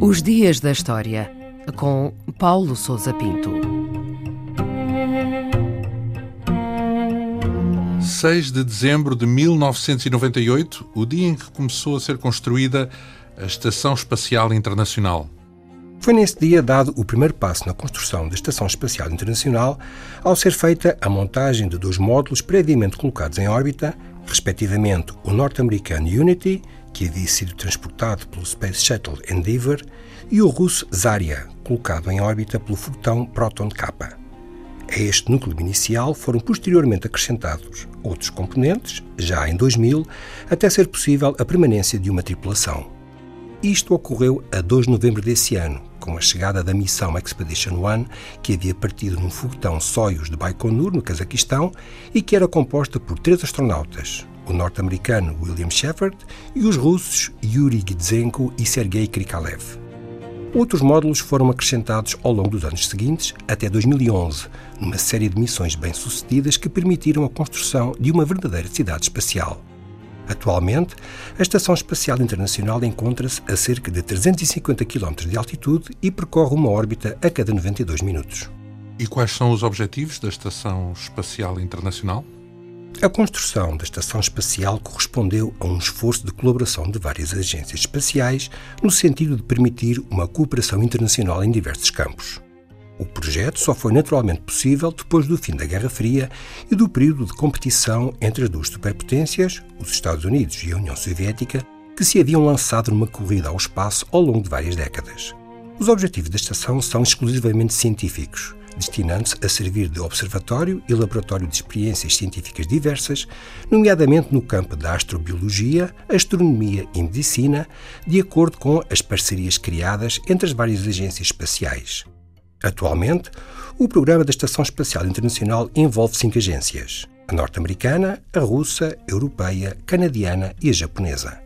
Os Dias da História, com Paulo Souza Pinto. 6 de dezembro de 1998, o dia em que começou a ser construída a Estação Espacial Internacional. Foi nesse dia dado o primeiro passo na construção da Estação Espacial Internacional, ao ser feita a montagem de dois módulos previamente colocados em órbita, respectivamente o norte-americano Unity, que havia sido transportado pelo Space Shuttle Endeavour, e o russo Zarya, colocado em órbita pelo foguetão Proton K. A este núcleo inicial foram posteriormente acrescentados outros componentes, já em 2000, até ser possível a permanência de uma tripulação. Isto ocorreu a 2 de novembro desse ano, com a chegada da missão Expedition One, que havia partido num foguetão Soyuz de Baikonur, no Cazaquistão, e que era composta por três astronautas, o norte-americano William Shepard e os russos Yuri Gidzenko e Sergei Krikalev. Outros módulos foram acrescentados ao longo dos anos seguintes, até 2011, numa série de missões bem-sucedidas que permitiram a construção de uma verdadeira cidade espacial. Atualmente, a Estação Espacial Internacional encontra-se a cerca de 350 km de altitude e percorre uma órbita a cada 92 minutos. E quais são os objetivos da Estação Espacial Internacional? A construção da Estação Espacial correspondeu a um esforço de colaboração de várias agências espaciais no sentido de permitir uma cooperação internacional em diversos campos. O projeto só foi naturalmente possível depois do fim da Guerra Fria e do período de competição entre as duas superpotências, os Estados Unidos e a União Soviética, que se haviam lançado numa corrida ao espaço ao longo de várias décadas. Os objetivos da estação são exclusivamente científicos, destinando-se a servir de observatório e laboratório de experiências científicas diversas, nomeadamente no campo da astrobiologia, astronomia e medicina, de acordo com as parcerias criadas entre as várias agências espaciais. Atualmente, o programa da Estação Espacial Internacional envolve cinco agências: a norte-americana, a russa, a europeia, canadiana e a japonesa.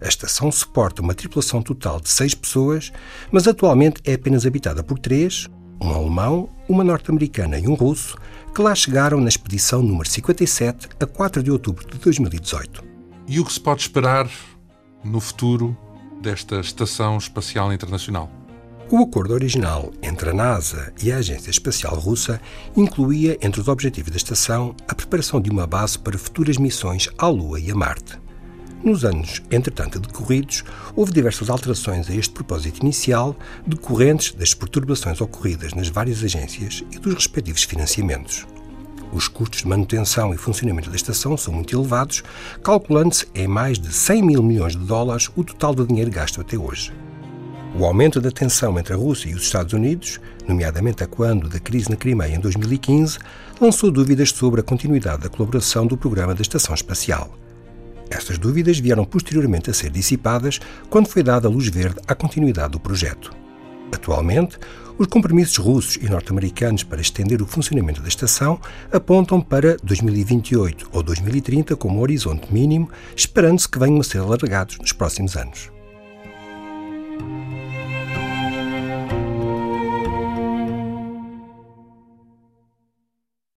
A estação suporta uma tripulação total de seis pessoas, mas atualmente é apenas habitada por três: um alemão, uma norte-americana e um russo, que lá chegaram na expedição número 57 a 4 de outubro de 2018. E o que se pode esperar no futuro desta Estação Espacial Internacional? O acordo original entre a NASA e a Agência Espacial Russa incluía, entre os objetivos da estação, a preparação de uma base para futuras missões à Lua e a Marte. Nos anos, entretanto, decorridos, houve diversas alterações a este propósito inicial, decorrentes das perturbações ocorridas nas várias agências e dos respectivos financiamentos. Os custos de manutenção e funcionamento da estação são muito elevados, calculando-se em mais de 100 mil milhões de dólares o total de dinheiro gasto até hoje. O aumento da tensão entre a Rússia e os Estados Unidos, nomeadamente a quando da crise na Crimeia em 2015, lançou dúvidas sobre a continuidade da colaboração do programa da Estação Espacial. Estas dúvidas vieram posteriormente a ser dissipadas quando foi dada a luz verde à continuidade do projeto. Atualmente, os compromissos russos e norte-americanos para estender o funcionamento da estação apontam para 2028 ou 2030 como horizonte mínimo, esperando-se que venham a ser alargados nos próximos anos.